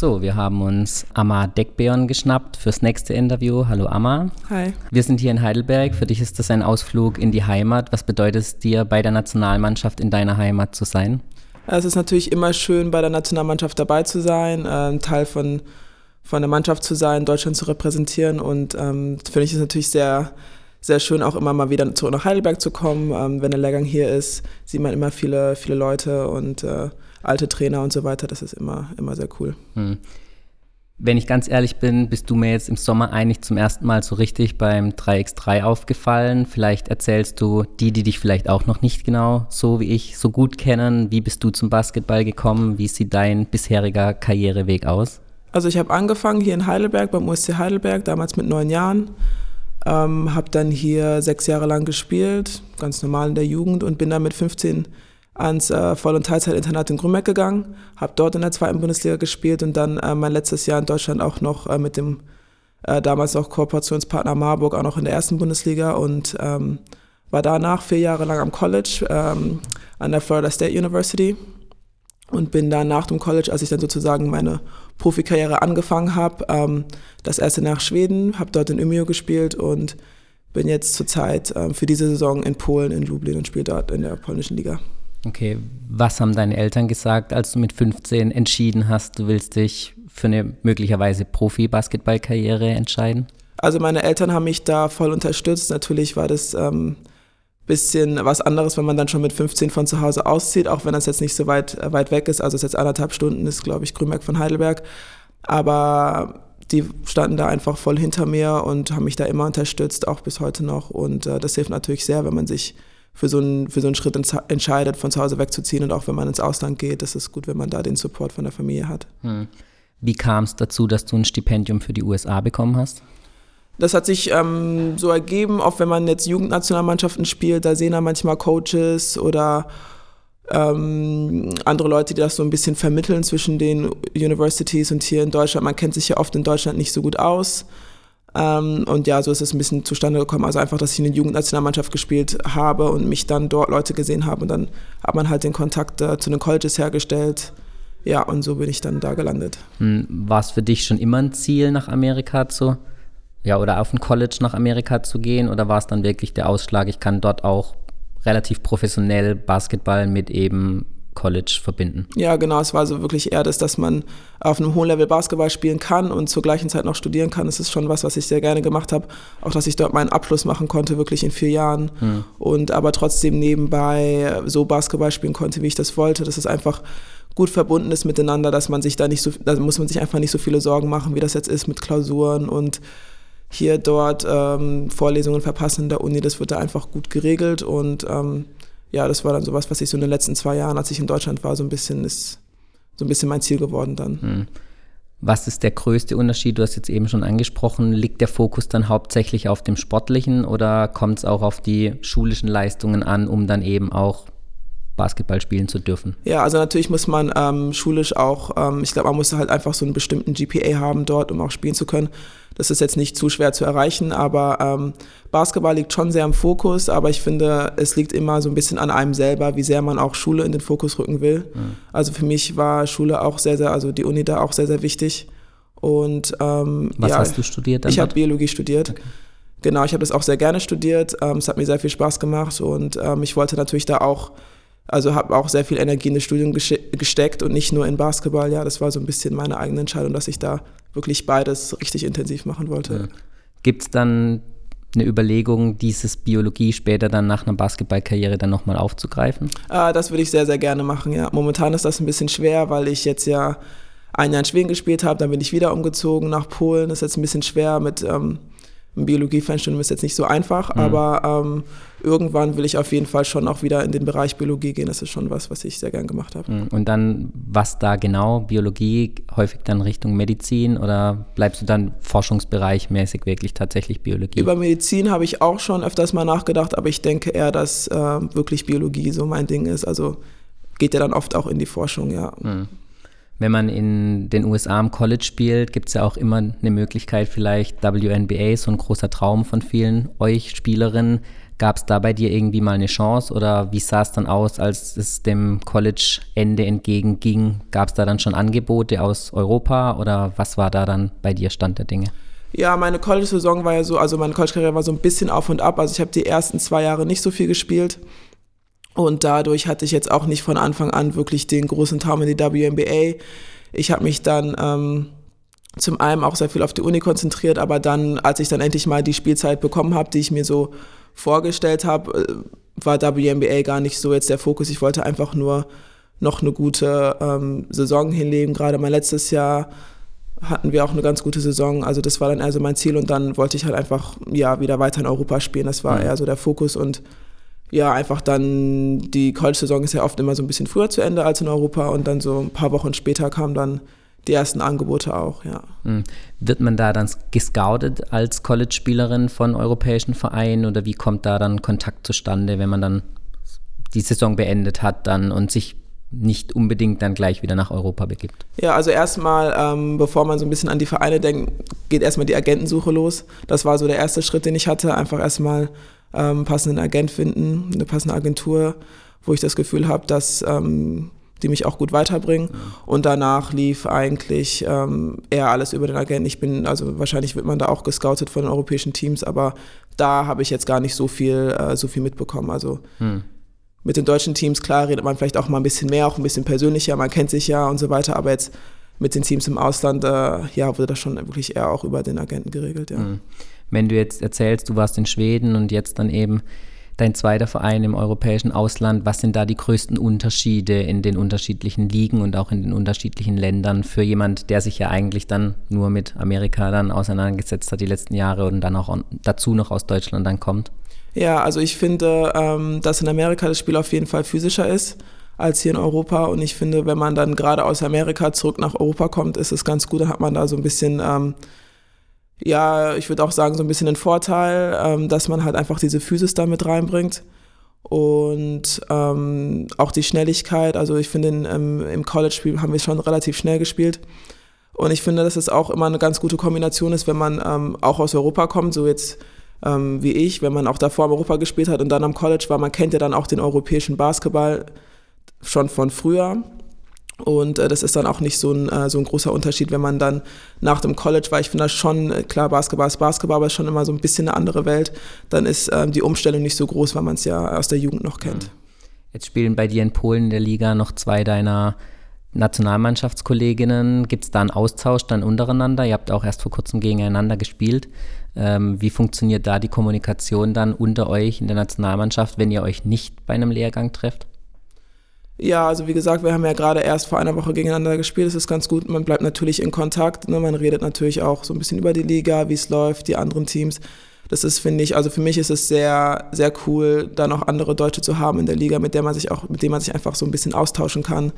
So, wir haben uns Amma Deckbeon geschnappt fürs nächste Interview. Hallo Amma. Hi. Wir sind hier in Heidelberg. Für dich ist das ein Ausflug in die Heimat. Was bedeutet es dir, bei der Nationalmannschaft in deiner Heimat zu sein? Es ist natürlich immer schön, bei der Nationalmannschaft dabei zu sein, äh, Teil von, von der Mannschaft zu sein, Deutschland zu repräsentieren. Und ähm, finde ich es natürlich sehr, sehr schön, auch immer mal wieder zurück nach Heidelberg zu kommen. Ähm, wenn der Lehrgang hier ist, sieht man immer viele, viele Leute und äh, alte Trainer und so weiter. Das ist immer, immer sehr cool. Hm. Wenn ich ganz ehrlich bin, bist du mir jetzt im Sommer eigentlich zum ersten Mal so richtig beim 3x3 aufgefallen. Vielleicht erzählst du die, die dich vielleicht auch noch nicht genau so wie ich so gut kennen. Wie bist du zum Basketball gekommen? Wie sieht dein bisheriger Karriereweg aus? Also ich habe angefangen hier in Heidelberg, beim USC Heidelberg, damals mit neun Jahren. Ähm, habe dann hier sechs Jahre lang gespielt, ganz normal in der Jugend und bin dann mit 15 ans äh, Voll- und Teilzeitinternat in Grünberg gegangen, habe dort in der zweiten Bundesliga gespielt und dann äh, mein letztes Jahr in Deutschland auch noch äh, mit dem äh, damals auch Kooperationspartner Marburg auch noch in der ersten Bundesliga und ähm, war danach vier Jahre lang am College ähm, an der Florida State University und bin dann nach dem College, als ich dann sozusagen meine Profikarriere angefangen habe, ähm, das erste nach Schweden, habe dort in Umeå gespielt und bin jetzt zurzeit ähm, für diese Saison in Polen, in Lublin und spiele dort in der polnischen Liga. Okay, was haben deine Eltern gesagt, als du mit 15 entschieden hast, du willst dich für eine möglicherweise Profi-Basketballkarriere entscheiden? Also meine Eltern haben mich da voll unterstützt. Natürlich war das ähm, bisschen was anderes, wenn man dann schon mit 15 von zu Hause auszieht, auch wenn das jetzt nicht so weit, äh, weit weg ist. Also es ist jetzt anderthalb Stunden, ist glaube ich Grünberg von Heidelberg. Aber die standen da einfach voll hinter mir und haben mich da immer unterstützt, auch bis heute noch. Und äh, das hilft natürlich sehr, wenn man sich für so einen, für so einen Schritt entscheidet, von zu Hause wegzuziehen und auch wenn man ins Ausland geht, ist es gut, wenn man da den Support von der Familie hat. Hm. Wie kam es dazu, dass du ein Stipendium für die USA bekommen hast? Das hat sich ähm, so ergeben, auch wenn man jetzt Jugendnationalmannschaften spielt, da sehen da manchmal Coaches oder ähm, andere Leute, die das so ein bisschen vermitteln zwischen den Universities und hier in Deutschland. Man kennt sich ja oft in Deutschland nicht so gut aus. Ähm, und ja, so ist es ein bisschen zustande gekommen. Also einfach, dass ich in der Jugendnationalmannschaft gespielt habe und mich dann dort Leute gesehen haben. Und dann hat man halt den Kontakt äh, zu den Colleges hergestellt. Ja, und so bin ich dann da gelandet. Hm, war es für dich schon immer ein Ziel, nach Amerika zu, ja, oder auf ein College nach Amerika zu gehen? Oder war es dann wirklich der Ausschlag, ich kann dort auch relativ professionell Basketball mit eben College verbinden. Ja, genau. Es war so wirklich eher das, dass man auf einem hohen Level Basketball spielen kann und zur gleichen Zeit noch studieren kann. Das ist schon was, was ich sehr gerne gemacht habe. Auch, dass ich dort meinen Abschluss machen konnte, wirklich in vier Jahren. Hm. Und aber trotzdem nebenbei so Basketball spielen konnte, wie ich das wollte. Das ist einfach gut verbunden ist miteinander, dass man sich da nicht so, da muss man sich einfach nicht so viele Sorgen machen, wie das jetzt ist mit Klausuren und hier, dort ähm, Vorlesungen verpassen in der Uni. Das wird da einfach gut geregelt und ähm, ja, das war dann sowas, was ich so in den letzten zwei Jahren, als ich in Deutschland war, so ein bisschen ist so ein bisschen mein Ziel geworden dann. Hm. Was ist der größte Unterschied? Du hast jetzt eben schon angesprochen, liegt der Fokus dann hauptsächlich auf dem Sportlichen oder kommt es auch auf die schulischen Leistungen an, um dann eben auch Basketball spielen zu dürfen? Ja, also natürlich muss man ähm, schulisch auch, ähm, ich glaube, man muss halt einfach so einen bestimmten GPA haben dort, um auch spielen zu können. Das ist jetzt nicht zu schwer zu erreichen, aber ähm, Basketball liegt schon sehr im Fokus, aber ich finde, es liegt immer so ein bisschen an einem selber, wie sehr man auch Schule in den Fokus rücken will. Mhm. Also für mich war Schule auch sehr, sehr, also die Uni da auch sehr, sehr wichtig. Und ähm, was ja, hast du studiert? Ich habe Biologie studiert. Okay. Genau, ich habe das auch sehr gerne studiert. Ähm, es hat mir sehr viel Spaß gemacht und ähm, ich wollte natürlich da auch also habe auch sehr viel Energie in das Studium gesteckt und nicht nur in Basketball. Ja, das war so ein bisschen meine eigene Entscheidung, dass ich da wirklich beides richtig intensiv machen wollte. Ja. Gibt es dann eine Überlegung, dieses Biologie später dann nach einer Basketballkarriere dann nochmal aufzugreifen? Ah, das würde ich sehr, sehr gerne machen, ja. Momentan ist das ein bisschen schwer, weil ich jetzt ja ein Jahr in Schweden gespielt habe, dann bin ich wieder umgezogen nach Polen. Das ist jetzt ein bisschen schwer mit ähm, ein Biologie-Fernstudium ist jetzt nicht so einfach, mhm. aber ähm, irgendwann will ich auf jeden Fall schon auch wieder in den Bereich Biologie gehen. Das ist schon was, was ich sehr gern gemacht habe. Mhm. Und dann, was da genau? Biologie häufig dann Richtung Medizin oder bleibst du dann Forschungsbereich mäßig wirklich tatsächlich Biologie? Über Medizin habe ich auch schon öfters mal nachgedacht, aber ich denke eher, dass äh, wirklich Biologie so mein Ding ist. Also geht ja dann oft auch in die Forschung, ja. Mhm. Wenn man in den USA am College spielt, gibt es ja auch immer eine Möglichkeit, vielleicht WNBA, so ein großer Traum von vielen euch Spielerinnen. Gab es da bei dir irgendwie mal eine Chance oder wie sah es dann aus, als es dem College-Ende entgegenging? Gab es da dann schon Angebote aus Europa oder was war da dann bei dir Stand der Dinge? Ja, meine College-Saison war ja so, also meine College-Karriere war so ein bisschen auf und ab. Also ich habe die ersten zwei Jahre nicht so viel gespielt. Und dadurch hatte ich jetzt auch nicht von Anfang an wirklich den großen Traum in die WNBA. Ich habe mich dann ähm, zum einen auch sehr viel auf die Uni konzentriert, aber dann, als ich dann endlich mal die Spielzeit bekommen habe, die ich mir so vorgestellt habe, äh, war WNBA gar nicht so jetzt der Fokus. Ich wollte einfach nur noch eine gute ähm, Saison hinlegen. Gerade mein letztes Jahr hatten wir auch eine ganz gute Saison. Also das war dann eher so mein Ziel und dann wollte ich halt einfach ja wieder weiter in Europa spielen. Das war mhm. eher so der Fokus und ja, einfach dann, die College-Saison ist ja oft immer so ein bisschen früher zu Ende als in Europa und dann so ein paar Wochen später kamen dann die ersten Angebote auch, ja. Mhm. Wird man da dann gescoutet als College-Spielerin von europäischen Vereinen oder wie kommt da dann Kontakt zustande, wenn man dann die Saison beendet hat dann und sich nicht unbedingt dann gleich wieder nach Europa begibt? Ja, also erstmal, ähm, bevor man so ein bisschen an die Vereine denkt, geht erstmal die Agentensuche los. Das war so der erste Schritt, den ich hatte. Einfach erstmal ähm, passenden Agent finden, eine passende Agentur, wo ich das Gefühl habe, dass ähm, die mich auch gut weiterbringen. Ja. Und danach lief eigentlich ähm, eher alles über den Agenten. Ich bin, also wahrscheinlich wird man da auch gescoutet von den europäischen Teams, aber da habe ich jetzt gar nicht so viel, äh, so viel mitbekommen. Also hm mit den deutschen Teams, klar, redet man vielleicht auch mal ein bisschen mehr, auch ein bisschen persönlicher, man kennt sich ja und so weiter, aber jetzt mit den Teams im Ausland, äh, ja, wurde das schon wirklich eher auch über den Agenten geregelt, ja. Mhm. Wenn du jetzt erzählst, du warst in Schweden und jetzt dann eben dein zweiter Verein im europäischen Ausland, was sind da die größten Unterschiede in den unterschiedlichen Ligen und auch in den unterschiedlichen Ländern für jemand, der sich ja eigentlich dann nur mit Amerika dann auseinandergesetzt hat die letzten Jahre und dann auch dazu noch aus Deutschland dann kommt? Ja, also ich finde, ähm, dass in Amerika das Spiel auf jeden Fall physischer ist als hier in Europa. Und ich finde, wenn man dann gerade aus Amerika zurück nach Europa kommt, ist es ganz gut. Da hat man da so ein bisschen, ähm, ja, ich würde auch sagen, so ein bisschen den Vorteil, ähm, dass man halt einfach diese Physis da mit reinbringt. Und ähm, auch die Schnelligkeit. Also ich finde, ähm, im College-Spiel haben wir schon relativ schnell gespielt. Und ich finde, dass es auch immer eine ganz gute Kombination ist, wenn man ähm, auch aus Europa kommt, so jetzt ähm, wie ich, wenn man auch davor in Europa gespielt hat und dann am College war, man kennt ja dann auch den europäischen Basketball schon von früher. Und äh, das ist dann auch nicht so ein, äh, so ein großer Unterschied, wenn man dann nach dem College war. Ich finde das schon, äh, klar, Basketball ist Basketball, aber ist schon immer so ein bisschen eine andere Welt. Dann ist ähm, die Umstellung nicht so groß, weil man es ja aus der Jugend noch kennt. Jetzt spielen bei dir in Polen in der Liga noch zwei deiner Nationalmannschaftskolleginnen. Gibt es da einen Austausch dann untereinander? Ihr habt auch erst vor kurzem gegeneinander gespielt. Ähm, wie funktioniert da die Kommunikation dann unter euch in der Nationalmannschaft, wenn ihr euch nicht bei einem Lehrgang trefft? Ja, also wie gesagt, wir haben ja gerade erst vor einer Woche gegeneinander gespielt. Das ist ganz gut. Man bleibt natürlich in Kontakt. Ne? Man redet natürlich auch so ein bisschen über die Liga, wie es läuft, die anderen Teams. Das ist, finde ich, also für mich ist es sehr, sehr cool, da noch andere Deutsche zu haben in der Liga, mit der man sich auch, mit denen man sich einfach so ein bisschen austauschen kann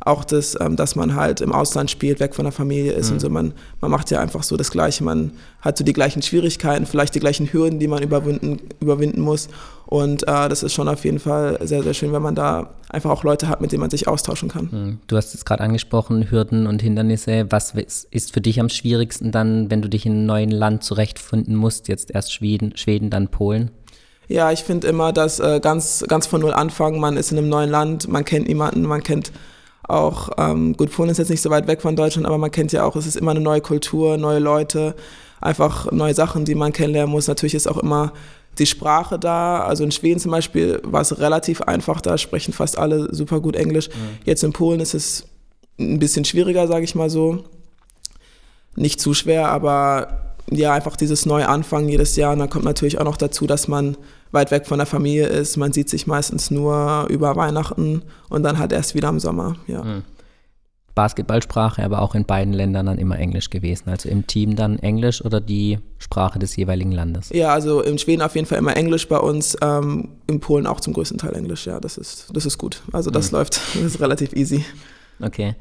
auch das, ähm, dass man halt im Ausland spielt, weg von der Familie ist mhm. und so. Man, man macht ja einfach so das Gleiche. Man hat so die gleichen Schwierigkeiten, vielleicht die gleichen Hürden, die man überwinden, überwinden muss. Und äh, das ist schon auf jeden Fall sehr, sehr schön, wenn man da einfach auch Leute hat, mit denen man sich austauschen kann. Mhm. Du hast es gerade angesprochen, Hürden und Hindernisse. Was ist für dich am schwierigsten dann, wenn du dich in einem neuen Land zurechtfinden musst? Jetzt erst Schweden, Schweden dann Polen? Ja, ich finde immer, dass äh, ganz, ganz von null anfangen, man ist in einem neuen Land, man kennt niemanden, man kennt auch, ähm, gut, Polen ist jetzt nicht so weit weg von Deutschland, aber man kennt ja auch, es ist immer eine neue Kultur, neue Leute, einfach neue Sachen, die man kennenlernen muss. Natürlich ist auch immer die Sprache da. Also in Schweden zum Beispiel war es relativ einfach, da sprechen fast alle super gut Englisch. Mhm. Jetzt in Polen ist es ein bisschen schwieriger, sage ich mal so. Nicht zu schwer, aber ja, einfach dieses Neuanfangen jedes Jahr. Und dann kommt natürlich auch noch dazu, dass man weit weg von der Familie ist. Man sieht sich meistens nur über Weihnachten und dann halt erst wieder im Sommer, ja. Mhm. Basketballsprache, aber auch in beiden Ländern dann immer Englisch gewesen. Also im Team dann Englisch oder die Sprache des jeweiligen Landes? Ja, also in Schweden auf jeden Fall immer Englisch, bei uns ähm, in Polen auch zum größten Teil Englisch, ja, das ist, das ist gut. Also das mhm. läuft, das ist relativ easy. Okay.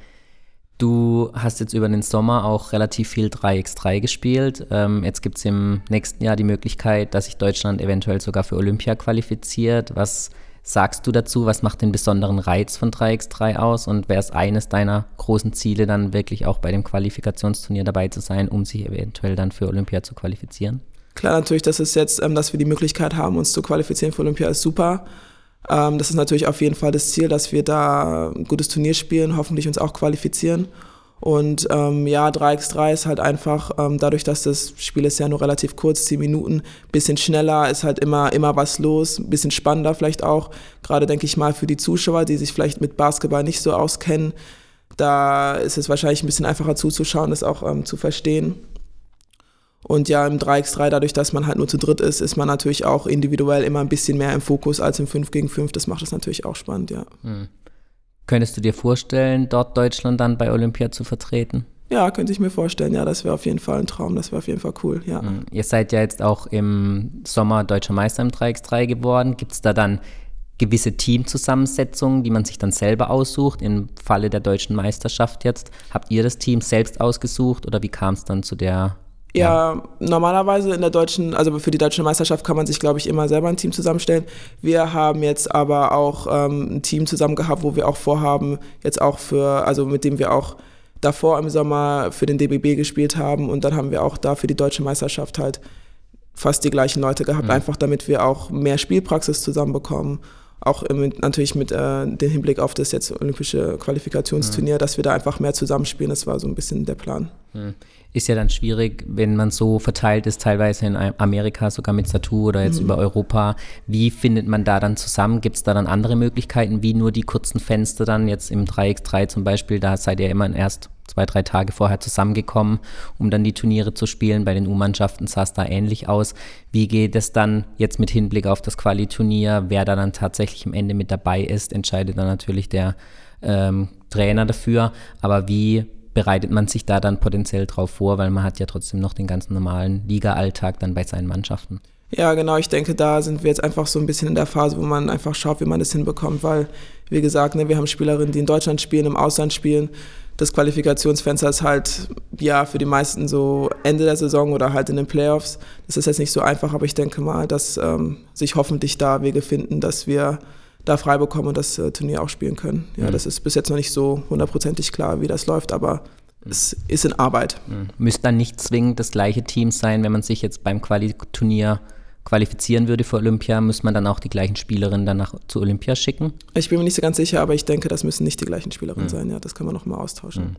Du hast jetzt über den Sommer auch relativ viel 3x3 gespielt. Ähm, jetzt gibt es im nächsten Jahr die Möglichkeit, dass sich Deutschland eventuell sogar für Olympia qualifiziert. Was sagst du dazu? Was macht den besonderen Reiz von 3x3 aus? Und wäre es eines deiner großen Ziele, dann wirklich auch bei dem Qualifikationsturnier dabei zu sein, um sich eventuell dann für Olympia zu qualifizieren? Klar, natürlich, dass es jetzt, ähm, dass wir die Möglichkeit haben, uns zu qualifizieren für Olympia, ist super. Ähm, das ist natürlich auf jeden Fall das Ziel, dass wir da ein gutes Turnier spielen, hoffentlich uns auch qualifizieren. Und ähm, ja, 3x3 ist halt einfach, ähm, dadurch, dass das Spiel ist ja nur relativ kurz, 10 Minuten, bisschen schneller, ist halt immer, immer was los, ein bisschen spannender vielleicht auch. Gerade denke ich mal für die Zuschauer, die sich vielleicht mit Basketball nicht so auskennen, da ist es wahrscheinlich ein bisschen einfacher zuzuschauen, das auch ähm, zu verstehen. Und ja, im 3x3, dadurch, dass man halt nur zu dritt ist, ist man natürlich auch individuell immer ein bisschen mehr im Fokus als im 5 gegen 5. Das macht es natürlich auch spannend, ja. Hm. Könntest du dir vorstellen, dort Deutschland dann bei Olympia zu vertreten? Ja, könnte ich mir vorstellen. Ja, das wäre auf jeden Fall ein Traum. Das wäre auf jeden Fall cool, ja. Hm. Ihr seid ja jetzt auch im Sommer deutscher Meister im 3x3 geworden. Gibt es da dann gewisse Teamzusammensetzungen, die man sich dann selber aussucht? Im Falle der deutschen Meisterschaft jetzt, habt ihr das Team selbst ausgesucht oder wie kam es dann zu der ja, ja, normalerweise in der deutschen, also für die deutsche Meisterschaft kann man sich, glaube ich, immer selber ein Team zusammenstellen. Wir haben jetzt aber auch ähm, ein Team zusammen gehabt, wo wir auch vorhaben, jetzt auch für, also mit dem wir auch davor im Sommer für den DBB gespielt haben und dann haben wir auch da für die deutsche Meisterschaft halt fast die gleichen Leute gehabt, mhm. einfach damit wir auch mehr Spielpraxis zusammenbekommen. Auch mit, natürlich mit äh, dem Hinblick auf das jetzt olympische Qualifikationsturnier, mhm. dass wir da einfach mehr zusammenspielen. Das war so ein bisschen der Plan. Mhm ist ja dann schwierig, wenn man so verteilt ist, teilweise in Amerika, sogar mit Satu oder jetzt mhm. über Europa. Wie findet man da dann zusammen? Gibt es da dann andere Möglichkeiten, wie nur die kurzen Fenster dann jetzt im 3x3 zum Beispiel? Da seid ihr immer erst zwei, drei Tage vorher zusammengekommen, um dann die Turniere zu spielen. Bei den U-Mannschaften sah es da ähnlich aus. Wie geht es dann jetzt mit Hinblick auf das Quali-Turnier? Wer da dann tatsächlich am Ende mit dabei ist, entscheidet dann natürlich der ähm, Trainer dafür. Aber wie bereitet man sich da dann potenziell drauf vor, weil man hat ja trotzdem noch den ganz normalen Liga-Alltag dann bei seinen Mannschaften. Ja, genau. Ich denke, da sind wir jetzt einfach so ein bisschen in der Phase, wo man einfach schaut, wie man das hinbekommt, weil, wie gesagt, ne, wir haben Spielerinnen, die in Deutschland spielen, im Ausland spielen. Das Qualifikationsfenster ist halt, ja, für die meisten so Ende der Saison oder halt in den Playoffs. Das ist jetzt nicht so einfach, aber ich denke mal, dass ähm, sich hoffentlich da Wege finden, dass wir da frei bekommen und das äh, Turnier auch spielen können. Ja, mhm. das ist bis jetzt noch nicht so hundertprozentig klar, wie das läuft, aber mhm. es ist in Arbeit. Mhm. Müsste dann nicht zwingend das gleiche Team sein, wenn man sich jetzt beim Quali-Turnier qualifizieren würde für Olympia, muss man dann auch die gleichen Spielerinnen danach zu Olympia schicken? Ich bin mir nicht so ganz sicher, aber ich denke, das müssen nicht die gleichen Spielerinnen mhm. sein. Ja, das kann man nochmal austauschen. Mhm.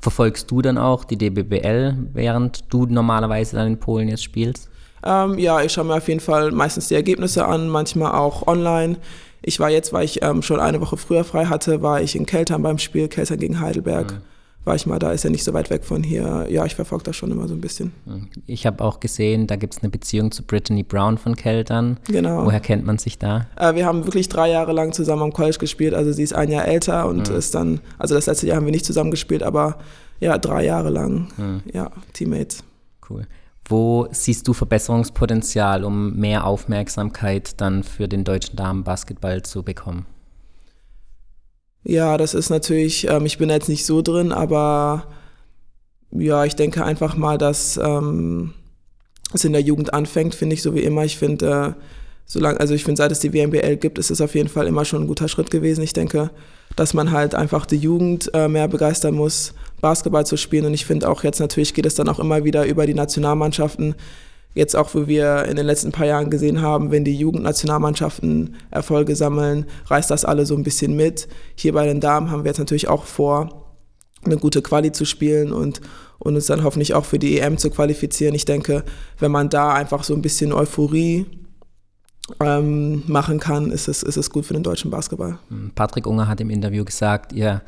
Verfolgst du dann auch die DBBL, während du normalerweise dann in Polen jetzt spielst? Ähm, ja, ich schaue mir auf jeden Fall meistens die Ergebnisse an, manchmal auch online. Ich war jetzt, weil ich ähm, schon eine Woche früher frei hatte, war ich in Keltern beim Spiel, Keltern gegen Heidelberg. Mhm. War ich mal da, ist ja nicht so weit weg von hier. Ja, ich verfolge das schon immer so ein bisschen. Mhm. Ich habe auch gesehen, da gibt es eine Beziehung zu Brittany Brown von Keltern. Genau. Woher kennt man sich da? Äh, wir haben wirklich drei Jahre lang zusammen am College gespielt. Also sie ist ein Jahr älter und mhm. ist dann, also das letzte Jahr haben wir nicht zusammen gespielt, aber ja, drei Jahre lang. Mhm. Ja, Teammates. Cool. Wo siehst du Verbesserungspotenzial, um mehr Aufmerksamkeit dann für den deutschen Damenbasketball zu bekommen? Ja, das ist natürlich, ähm, ich bin jetzt nicht so drin, aber ja, ich denke einfach mal, dass ähm, es in der Jugend anfängt, finde ich so wie immer. Ich finde, äh, solange, also ich finde, seit es die WNBL gibt, ist es auf jeden Fall immer schon ein guter Schritt gewesen. Ich denke, dass man halt einfach die Jugend äh, mehr begeistern muss, Basketball zu spielen. Und ich finde auch jetzt natürlich geht es dann auch immer wieder über die Nationalmannschaften. Jetzt auch, wo wir in den letzten paar Jahren gesehen haben, wenn die Jugendnationalmannschaften Erfolge sammeln, reißt das alle so ein bisschen mit. Hier bei den Damen haben wir jetzt natürlich auch vor, eine gute Quali zu spielen und, und uns dann hoffentlich auch für die EM zu qualifizieren. Ich denke, wenn man da einfach so ein bisschen Euphorie ähm, machen kann, ist es, ist es gut für den deutschen Basketball. Patrick Unger hat im Interview gesagt, ihr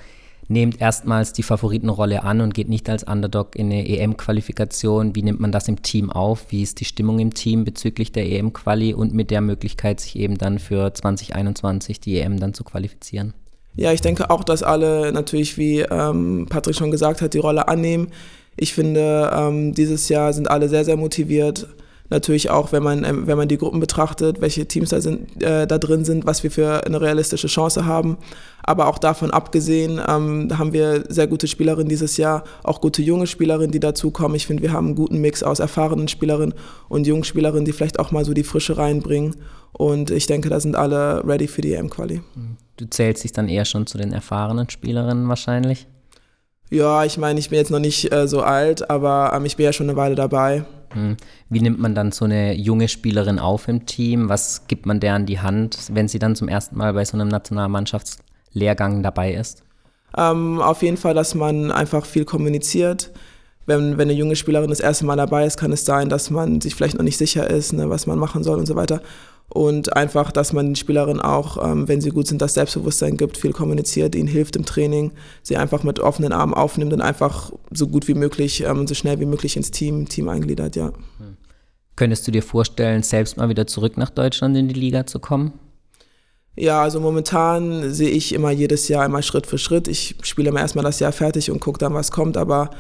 nehmt erstmals die Favoritenrolle an und geht nicht als Underdog in eine EM-Qualifikation. Wie nimmt man das im Team auf? Wie ist die Stimmung im Team bezüglich der EM-Quali und mit der Möglichkeit, sich eben dann für 2021 die EM dann zu qualifizieren? Ja, ich denke auch, dass alle natürlich, wie ähm, Patrick schon gesagt hat, die Rolle annehmen. Ich finde, ähm, dieses Jahr sind alle sehr, sehr motiviert Natürlich auch, wenn man, ähm, wenn man die Gruppen betrachtet, welche Teams da, sind, äh, da drin sind, was wir für eine realistische Chance haben. Aber auch davon abgesehen ähm, haben wir sehr gute Spielerinnen dieses Jahr, auch gute junge Spielerinnen, die dazukommen. Ich finde, wir haben einen guten Mix aus erfahrenen Spielerinnen und jungen Spielerinnen, die vielleicht auch mal so die Frische reinbringen. Und ich denke, da sind alle ready für die EM-Quali. Du zählst dich dann eher schon zu den erfahrenen Spielerinnen wahrscheinlich? Ja, ich meine, ich bin jetzt noch nicht äh, so alt, aber ähm, ich bin ja schon eine Weile dabei. Hm. Wie nimmt man dann so eine junge Spielerin auf im Team? Was gibt man der an die Hand, wenn sie dann zum ersten Mal bei so einem Nationalmannschaftslehrgang dabei ist? Ähm, auf jeden Fall, dass man einfach viel kommuniziert. Wenn, wenn eine junge Spielerin das erste Mal dabei ist, kann es sein, dass man sich vielleicht noch nicht sicher ist, ne, was man machen soll und so weiter und einfach, dass man den Spielerinnen auch, ähm, wenn sie gut sind, das Selbstbewusstsein gibt, viel kommuniziert, ihnen hilft im Training, sie einfach mit offenen Armen aufnimmt und einfach so gut wie möglich ähm, so schnell wie möglich ins Team, Team eingliedert, ja. Hm. Könntest du dir vorstellen, selbst mal wieder zurück nach Deutschland in die Liga zu kommen? Ja, also momentan sehe ich immer jedes Jahr immer Schritt für Schritt. Ich spiele immer erstmal das Jahr fertig und gucke dann, was kommt, aber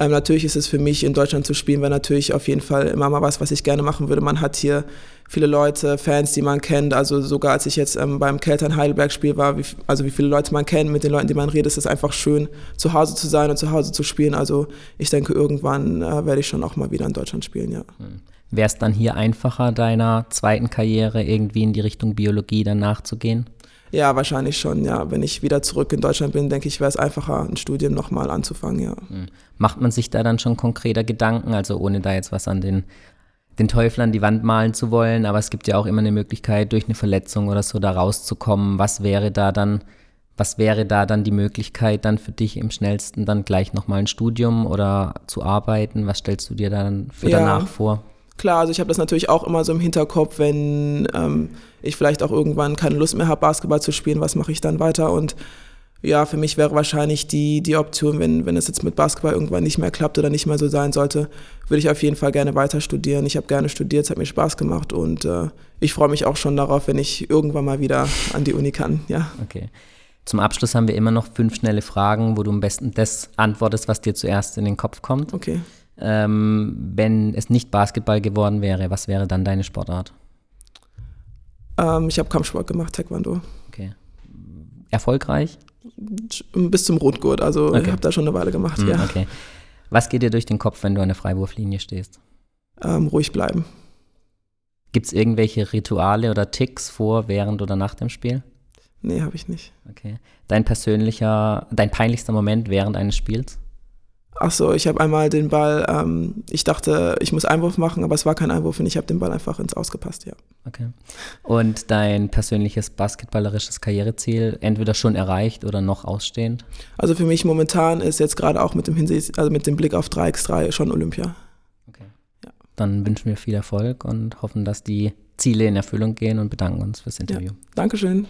ähm, natürlich ist es für mich, in Deutschland zu spielen, wäre natürlich auf jeden Fall immer mal was, was ich gerne machen würde. Man hat hier viele Leute, Fans, die man kennt. Also sogar als ich jetzt ähm, beim Keltern Heidelberg Spiel war, wie, also wie viele Leute man kennt, mit den Leuten, die man redet, ist es einfach schön, zu Hause zu sein und zu Hause zu spielen. Also ich denke, irgendwann äh, werde ich schon auch mal wieder in Deutschland spielen, ja. Hm. Wäre es dann hier einfacher, deiner zweiten Karriere irgendwie in die Richtung Biologie dann nachzugehen? Ja, wahrscheinlich schon, ja. Wenn ich wieder zurück in Deutschland bin, denke ich, wäre es einfacher, ein Studium nochmal anzufangen, ja. Hm. Macht man sich da dann schon konkreter Gedanken, also ohne da jetzt was an den, den Teufel an die Wand malen zu wollen, aber es gibt ja auch immer eine Möglichkeit, durch eine Verletzung oder so da rauszukommen. Was wäre da dann, was wäre da dann die Möglichkeit dann für dich im schnellsten dann gleich nochmal ein Studium oder zu arbeiten? Was stellst du dir dann für ja. danach vor? Klar, also ich habe das natürlich auch immer so im Hinterkopf, wenn ähm, ich vielleicht auch irgendwann keine Lust mehr habe, Basketball zu spielen, was mache ich dann weiter? Und ja, für mich wäre wahrscheinlich die, die Option, wenn, wenn es jetzt mit Basketball irgendwann nicht mehr klappt oder nicht mehr so sein sollte, würde ich auf jeden Fall gerne weiter studieren. Ich habe gerne studiert, es hat mir Spaß gemacht und äh, ich freue mich auch schon darauf, wenn ich irgendwann mal wieder an die Uni kann. Ja. Okay. Zum Abschluss haben wir immer noch fünf schnelle Fragen, wo du am besten das antwortest, was dir zuerst in den Kopf kommt. Okay. Ähm, wenn es nicht Basketball geworden wäre, was wäre dann deine Sportart? Ähm, ich habe Kampfsport gemacht, Taekwondo. Okay. Erfolgreich? Bis zum Rotgurt, also okay. ich habe da schon eine Weile gemacht, mm, ja. Okay. Was geht dir durch den Kopf, wenn du an der Freiwurflinie stehst? Ähm, ruhig bleiben. Gibt es irgendwelche Rituale oder Ticks vor, während oder nach dem Spiel? Nee, habe ich nicht. Okay. Dein persönlicher, dein peinlichster Moment während eines Spiels? Ach so, ich habe einmal den Ball, ähm, ich dachte, ich muss Einwurf machen, aber es war kein Einwurf und ich habe den Ball einfach ins Ausgepasst, ja. Okay. Und dein persönliches basketballerisches Karriereziel entweder schon erreicht oder noch ausstehend? Also für mich momentan ist jetzt gerade auch mit dem Hinsicht, also mit dem Blick auf 3x3 schon Olympia. Okay. Ja. Dann wünschen wir viel Erfolg und hoffen, dass die Ziele in Erfüllung gehen und bedanken uns fürs Interview. Ja. Dankeschön.